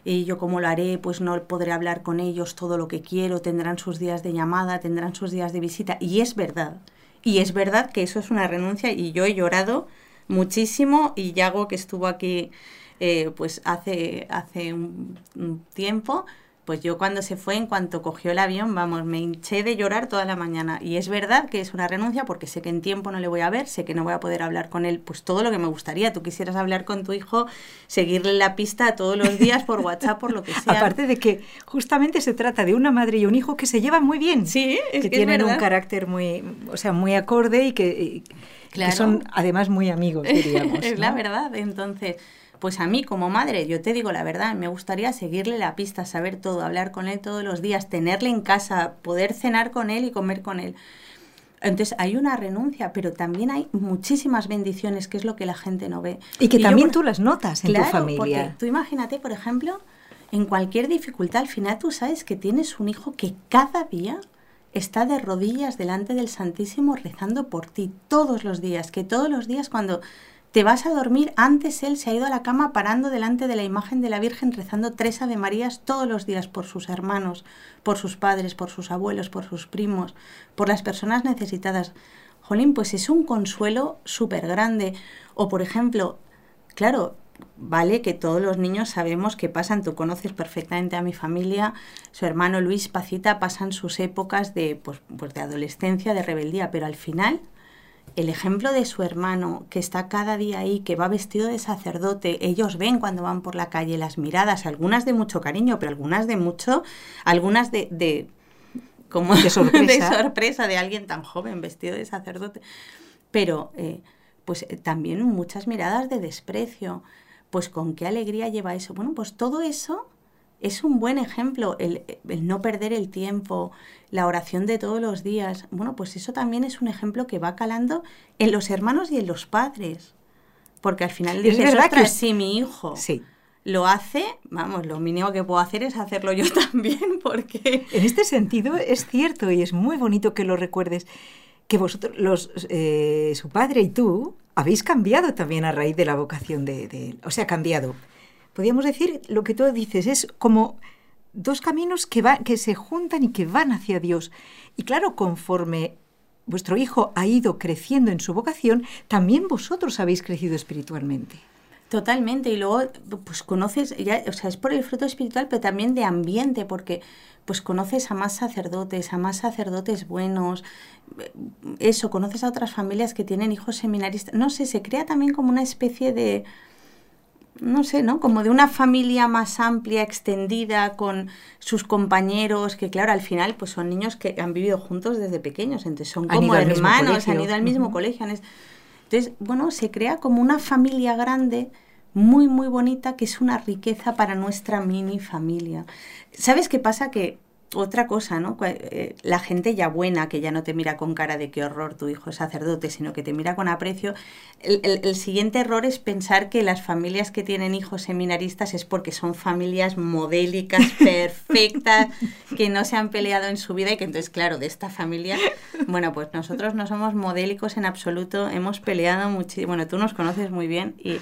y yo cómo lo haré, pues no podré hablar con ellos todo lo que quiero, tendrán sus días de llamada, tendrán sus días de visita, y es verdad, y es verdad que eso es una renuncia, y yo he llorado muchísimo, y Yago, que estuvo aquí eh, pues hace, hace un tiempo, pues yo cuando se fue, en cuanto cogió el avión, vamos, me hinché de llorar toda la mañana. Y es verdad que es una renuncia porque sé que en tiempo no le voy a ver, sé que no voy a poder hablar con él, pues todo lo que me gustaría. Tú quisieras hablar con tu hijo, seguirle la pista todos los días por WhatsApp, por lo que <laughs> sea. Aparte de que justamente se trata de una madre y un hijo que se llevan muy bien. Sí, es que, tienen un carácter muy, o sea, muy acorde y que, son además muy amigos, <laughs> diríamos. es la verdad. Entonces pues a mí como madre, yo te digo la verdad, me gustaría seguirle la pista, saber todo, hablar con él todos los días, tenerle en casa, poder cenar con él y comer con él. Entonces hay una renuncia, pero también hay muchísimas bendiciones, que es lo que la gente no ve. Y que también tú las notas en tu familia. Porque tú imagínate, por ejemplo, en cualquier dificultad, al final tú sabes que tienes un hijo que cada día está de rodillas delante del Santísimo rezando por ti todos los días, que todos los días cuando te vas a dormir, antes él se ha ido a la cama parando delante de la imagen de la Virgen rezando tres Ave Marías todos los días por sus hermanos, por sus padres, por sus abuelos, por sus primos, por las personas necesitadas. Jolín, pues es un consuelo súper grande. O por ejemplo, claro, vale que todos los niños sabemos que pasan, tú conoces perfectamente a mi familia, su hermano Luis Pacita pasan sus épocas de, pues, pues de adolescencia, de rebeldía, pero al final el ejemplo de su hermano que está cada día ahí, que va vestido de sacerdote, ellos ven cuando van por la calle las miradas, algunas de mucho cariño, pero algunas de mucho, algunas de, de como de sorpresa. <laughs> de sorpresa de alguien tan joven vestido de sacerdote, pero eh, pues eh, también muchas miradas de desprecio pues con qué alegría lleva eso. Bueno, pues todo eso es un buen ejemplo, el, no perder el tiempo, la oración de todos los días. Bueno, pues eso también es un ejemplo que va calando en los hermanos y en los padres. Porque al final dices, verdad que "Ostras, si mi hijo Sí. lo hace, vamos, lo mínimo que puedo hacer es hacerlo yo <laughs> también, porque... En este sentido es cierto y es muy bonito que lo recuerdes que vosotros, los, eh, su padre y tú, habéis cambiado también a raíz de la vocación de, de él. O sea, cambiado. Podríamos decir, lo que tú dices es como dos caminos que, va, que se juntan y que van hacia Dios. Y claro, conforme vuestro hijo ha ido creciendo en su vocación, también vosotros habéis crecido espiritualmente. Totalmente, y luego pues conoces, ya, o sea, es por el fruto espiritual, pero también de ambiente, porque pues conoces a más sacerdotes, a más sacerdotes buenos, eh, eso, conoces a otras familias que tienen hijos seminaristas, no sé, se crea también como una especie de, no sé, ¿no? Como de una familia más amplia, extendida, con sus compañeros, que claro, al final pues son niños que han vivido juntos desde pequeños, entonces son Han como hermanos, han ido al mismo colegio. Entonces, bueno, se crea como una familia grande, muy, muy bonita, que es una riqueza para nuestra mini familia. ¿Sabes qué pasa? Que otra cosa, ¿no? Eh, La gente ya buena, que ya no te mira con cara de qué horror tu hijo es sacerdote, sino que te mira con aprecio. El, el- el siguiente error es pensar que las familias que tienen hijos seminaristas es porque son familias modélicas, <laughs> perfectas, que no se han peleado en su vida y que entonces, claro, de esta familia, bueno, pues nosotros no somos modélicos en absoluto, hemos peleado muchísimo, bueno, tú nos conoces muy bien y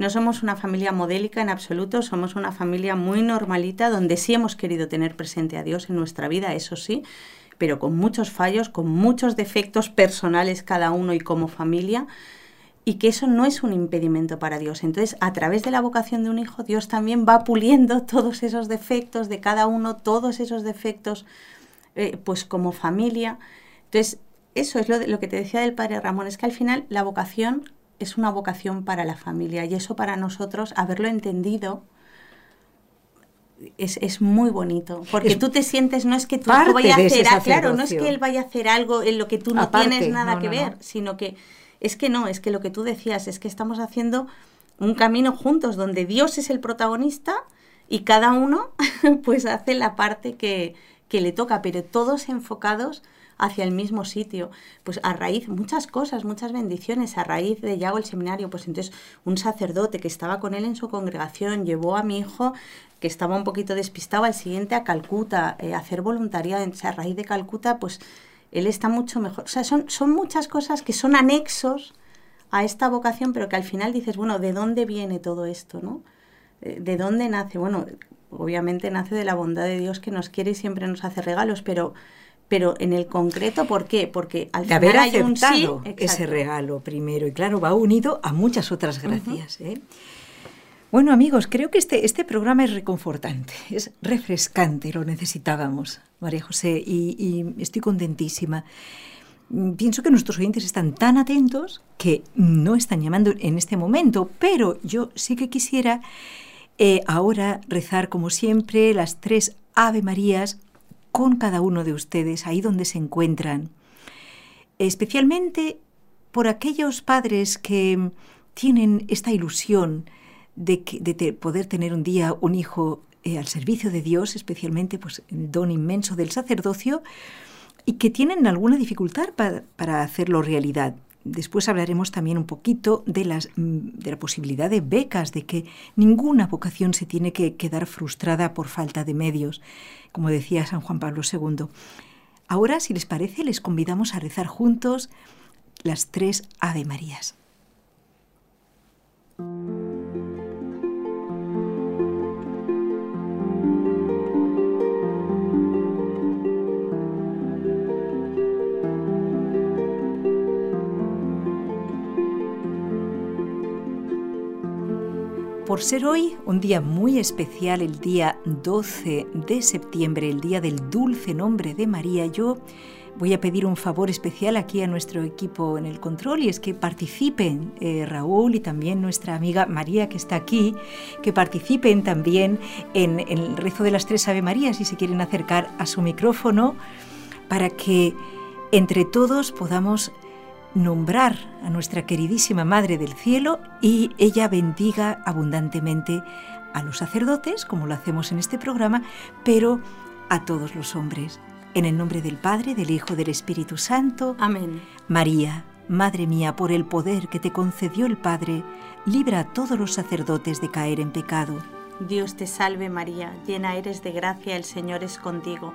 no somos una familia modélica en absoluto, somos una familia muy normalita donde sí hemos querido tener presente a Dios en nuestra vida, eso sí, pero con muchos fallos, con muchos defectos personales cada uno y como familia, y que eso no es un impedimento para Dios. Entonces, a través de la vocación de un hijo, Dios también va puliendo <laughs> todos esos defectos de cada uno, todos esos defectos, eh, pues como familia. Entonces, eso es lo, que te decía del padre Ramón, es que al final la vocación es una vocación para la familia y eso para nosotros, haberlo entendido, es, es muy bonito. Porque Es tú te sientes, no es que tu parte hijo vaya a hacer, a- claro, no es que él vaya a hacer algo en lo que tú no Aparte, tienes nada no, que no, ver, no. sino que es que no, es que lo que tú decías, es que estamos haciendo un camino juntos donde Dios es el protagonista y cada uno <laughs> pues hace la parte que, que le toca, pero todos enfocados hacia el mismo sitio. Pues a raíz, muchas cosas, muchas bendiciones, a raíz de Yago el seminario, pues entonces un sacerdote que estaba con él en su congregación llevó a mi hijo que estaba un poquito despistado al siguiente a Calcuta, eh, a hacer voluntariado, entonces a raíz de Calcuta, pues él está mucho mejor. O sea, son, son muchas cosas que son anexos a esta vocación, pero que al final dices, bueno, ¿de dónde viene todo esto, no? Eh, ¿De dónde nace? Bueno, obviamente nace de la bondad de Dios que nos quiere y siempre nos hace regalos, pero, pero en el concreto, ¿por qué? Porque al de haber final hay un sí. aceptado ese regalo primero. Y claro, va unido a muchas otras gracias. ¿eh? Bueno, amigos, creo que este, este programa es reconfortante, es refrescante, lo necesitábamos, María José, y, y estoy contentísima. Mm, Pienso que nuestros oyentes están tan atentos que no están llamando en este momento, pero yo sí que quisiera eh, ahora rezar, como siempre, las tres Ave Marías con cada uno de ustedes, ahí donde se encuentran especialmente por aquellos padres que tienen esta ilusión de, poder tener un día un hijo eh, al servicio de Dios, especialmente pues, el don inmenso del sacerdocio, y que tienen alguna dificultad pa- para hacerlo realidad. Después hablaremos también un poquito de, las, mm, de la posibilidad de becas, de que ninguna vocación se tiene que quedar frustrada por falta de medios, como decía San Juan Pablo II. Ahora, si les parece, les convidamos a rezar juntos las tres Ave Marías. Por ser hoy un día muy especial, el día 12 de septiembre, el día del dulce nombre de María, yo voy a pedir un favor especial aquí a nuestro equipo en el control y es que participen eh, Raúl y también nuestra amiga María que está aquí, que participen también en, en el rezo de las tres Ave Marías si se quieren acercar a su micrófono para que entre todos podamos nombrar a nuestra queridísima Madre del Cielo y ella bendiga abundantemente a los sacerdotes, como lo hacemos en este programa, pero a todos los hombres. En el nombre del Padre, del Hijo, del Espíritu Santo. Amén. María, Madre mía, por el poder que te concedió el Padre, libra a todos los sacerdotes de caer en pecado. Dios te salve María, llena eres de gracia, el Señor es contigo.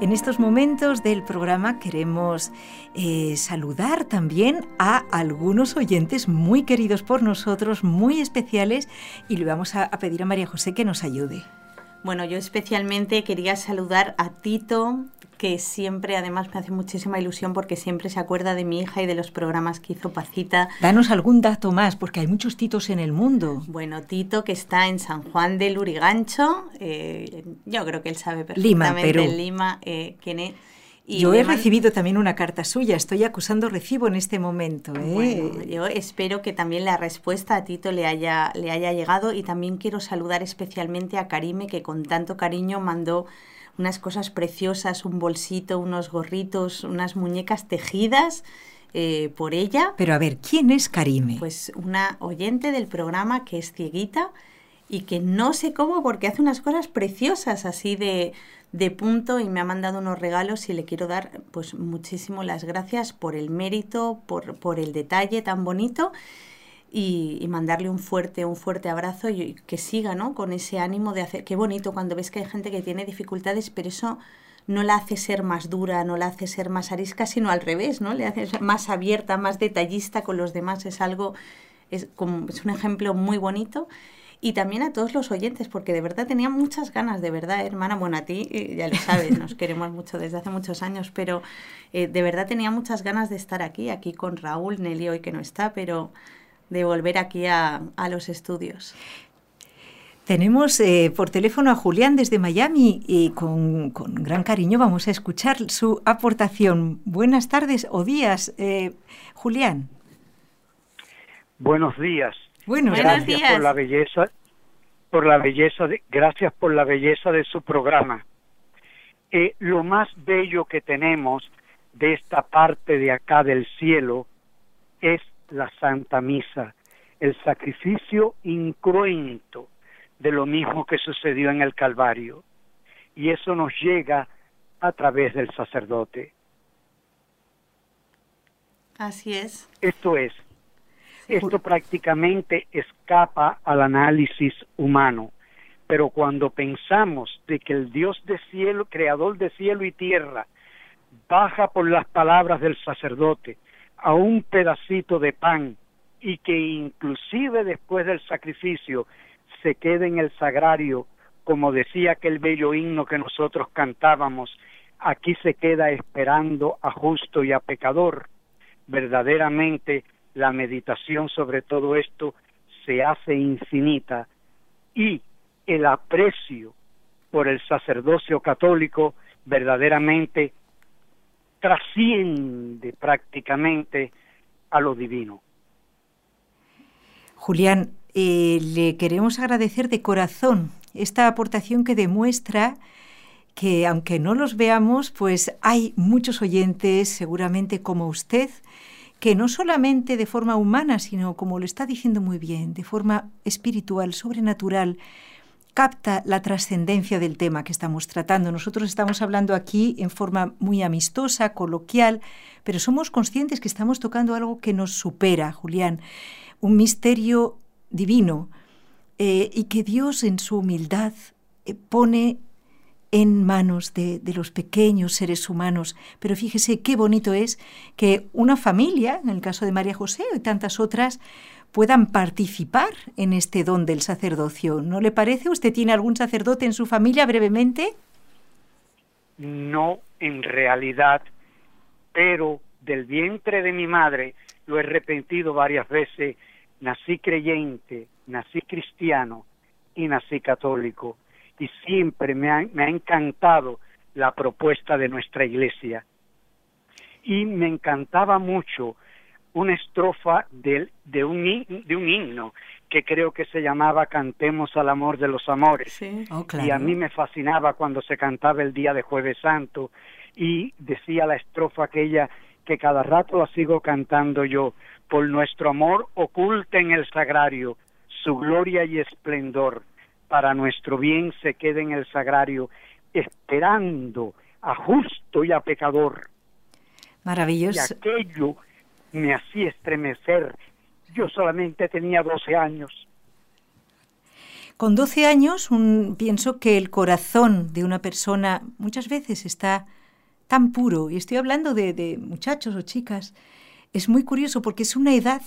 En estos momentos del programa queremos eh, saludar también a algunos oyentes muy queridos por nosotros, muy especiales, y le vamos a, a pedir a María José que nos ayude. Bueno, yo especialmente quería saludar a Tito, que siempre además me hace muchísima ilusión porque siempre se acuerda de mi hija y de los programas que hizo Pacita. Danos algún dato más, porque hay muchos Titos en el mundo. Bueno, Tito, que está en San Juan del Urigancho, eh, yo creo que él sabe perfectamente Perú. en Lima eh, quién es. Y Yo he man- recibido también una carta suya, estoy acusando recibo en este momento. ¿eh? Bueno, yo espero que también la respuesta a Tito le haya, le haya llegado y también quiero saludar especialmente a Karime que con tanto cariño mandó unas cosas preciosas, un bolsito, unos gorritos, unas muñecas tejidas eh, por ella. Pero a ver, ¿quién es Karime? Pues una oyente del programa que es cieguita y que no sé cómo porque hace unas cosas preciosas así de, de punto y me ha mandado unos regalos y le quiero dar pues muchísimo las gracias por el mérito, por, por el detalle tan bonito y, mandarle un fuerte, un fuerte abrazo y, que siga ¿no? con ese ánimo de hacer, qué bonito cuando ves que hay gente que tiene dificultades, pero eso no la hace ser más dura, no la hace ser más arisca, sino al revés, ¿no? Le hace más abierta, más detallista con los demás, es algo, es, como, es un ejemplo muy bonito. Y también a todos los oyentes, porque de verdad tenía muchas ganas, de verdad, hermana. Bueno, a ti eh, ya lo sabes, nos queremos mucho desde hace muchos años, pero eh, de verdad tenía muchas ganas de estar aquí, aquí con Raúl, Nelly hoy que no está, pero de volver aquí a, a los estudios. Tenemos eh, por teléfono a Julián desde Miami y con, con gran cariño vamos a escuchar su aportación. Buenas tardes o días, eh, Julián. Buenos días. Buenos días. días. por la belleza, por la belleza de, gracias por la belleza de su programa. Eh, lo más bello que tenemos de esta parte de acá del cielo es la Santa Misa, el sacrificio incruento de lo mismo que sucedió en el Calvario. Y eso nos llega a través del sacerdote. Así es. Esto es, esto prácticamente escapa al análisis humano, pero cuando pensamos de que el Dios de cielo, creador de cielo y tierra, baja por las palabras del sacerdote a un pedacito de pan y que inclusive después del sacrificio se quede en el sagrario, como decía aquel bello himno que nosotros cantábamos, aquí se queda esperando a justo y a pecador, verdaderamente la meditación sobre todo esto se hace infinita y el aprecio por el sacerdocio católico verdaderamente trasciende prácticamente a lo divino. Julián, eh, le queremos agradecer de corazón esta aportación que demuestra que aunque no los veamos, pues hay muchos oyentes, seguramente como usted, que no solamente de forma humana, sino como lo está diciendo muy bien, de forma espiritual, sobrenatural, capta la trascendencia del tema que estamos tratando. Nosotros estamos hablando aquí en forma muy amistosa, coloquial, pero somos conscientes que estamos tocando algo que nos supera, Julián, un misterio divino eh, y que Dios en su humildad eh, pone en manos de, los pequeños seres humanos. Pero fíjese qué bonito es que una familia, en el caso de María José y tantas otras, puedan participar en este don del sacerdocio. ¿No le parece? ¿Usted tiene algún sacerdote en su familia brevemente? No, en realidad, pero del vientre de mi madre lo he repetido varias veces, nací creyente, nací cristiano y nací católico y siempre me ha, me ha encantado la propuesta de nuestra iglesia. Y me encantaba mucho una estrofa de, de, un, de un himno que creo que se llamaba Cantemos al amor de los amores. Oh, y a mí me fascinaba cuando se cantaba el día de Jueves Santo y decía la estrofa aquella que cada rato la sigo cantando yo, por nuestro amor oculta en el sagrario su gloria y esplendor, para nuestro bien se quede en el sagrario, esperando a justo y a pecador. Maravilloso. Y aquello me hacía estremecer. Yo solamente tenía 12 años. Con 12 años pienso que el corazón de una persona muchas veces está tan puro, y estoy hablando de, de muchachos o chicas, es muy curioso porque es una edad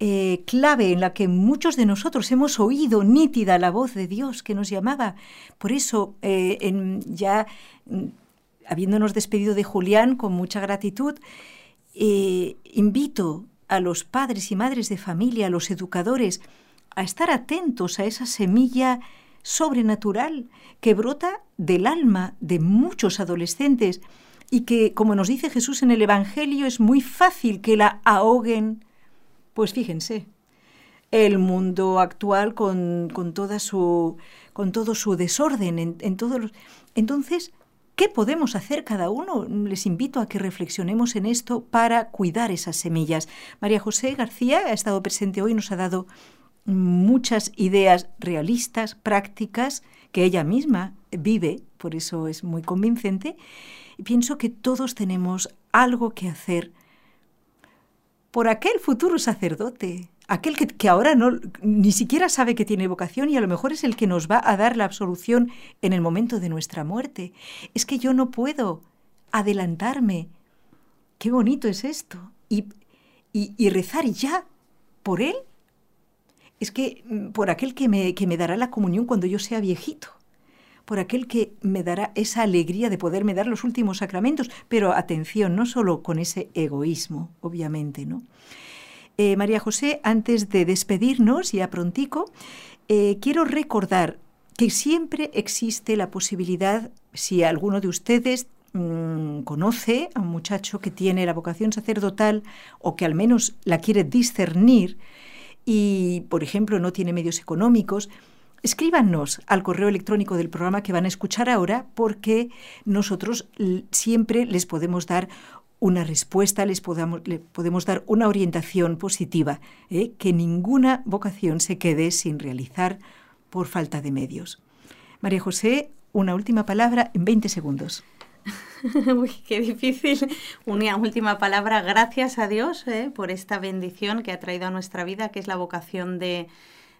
eh, clave en la que muchos de nosotros hemos oído nítida la voz de Dios que nos llamaba. Por eso, eh, ya mm, habiéndonos despedido de Julián con mucha gratitud, eh, invito a los padres y madres de familia, a los educadores, a estar atentos a esa semilla sobrenatural que brota del alma de muchos adolescentes y que, como nos dice Jesús en el Evangelio, es muy fácil que la ahoguen pues fíjense, el mundo actual con, toda su, con todo su desorden en, todos los... Entonces, ¿qué podemos hacer cada uno? Les invito a que reflexionemos en esto para cuidar esas semillas. María José García ha estado presente hoy, nos ha dado muchas ideas realistas, prácticas, que ella misma vive, por eso es muy convincente. Y pienso que todos tenemos algo que hacer por aquel futuro sacerdote, aquel que, ahora ni siquiera sabe que tiene vocación y a lo mejor es el que nos va a dar la absolución en el momento de nuestra muerte. Es que yo no puedo adelantarme. Qué bonito es esto. Y, y, rezar ya por él. Es que mm, por aquel que me, que me dará la comunión cuando yo sea viejito por aquel que me dará esa alegría de poderme dar los últimos sacramentos, pero atención, no solo con ese egoísmo, obviamente, ¿no? Eh, María José, antes de despedirnos, ya prontico, eh, quiero recordar que siempre existe la posibilidad, si alguno de ustedes mm, conoce a un muchacho que tiene la vocación sacerdotal o que al menos la quiere discernir y, por ejemplo, no tiene medios económicos, Escríbanos al correo electrónico del programa que van a escuchar ahora porque nosotros siempre les podemos dar una respuesta, les podemos dar una orientación positiva, ¿eh? que ninguna vocación se quede sin realizar por falta de medios. María José, una última palabra en 20 segundos. <laughs> Uy, qué difícil. Una última palabra. Gracias a Dios ¿eh? por esta bendición que ha traído a nuestra vida, que es la vocación de,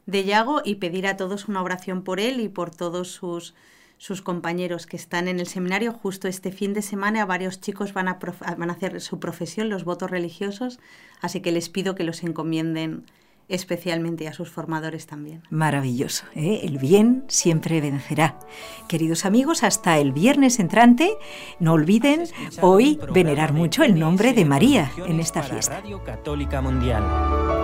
de Yago y pedir a todos una oración por él y por todos sus, sus compañeros que están en el seminario. Justo este fin de semana varios chicos van a, van a hacer su profesión, los votos religiosos, así que les pido que los encomienden especialmente a sus formadores también. Maravilloso, ¿eh? el bien siempre vencerá. Queridos amigos, hasta el viernes entrante, no olviden hoy venerar mucho el nombre de María en esta fiesta. Radio Católica Mundial.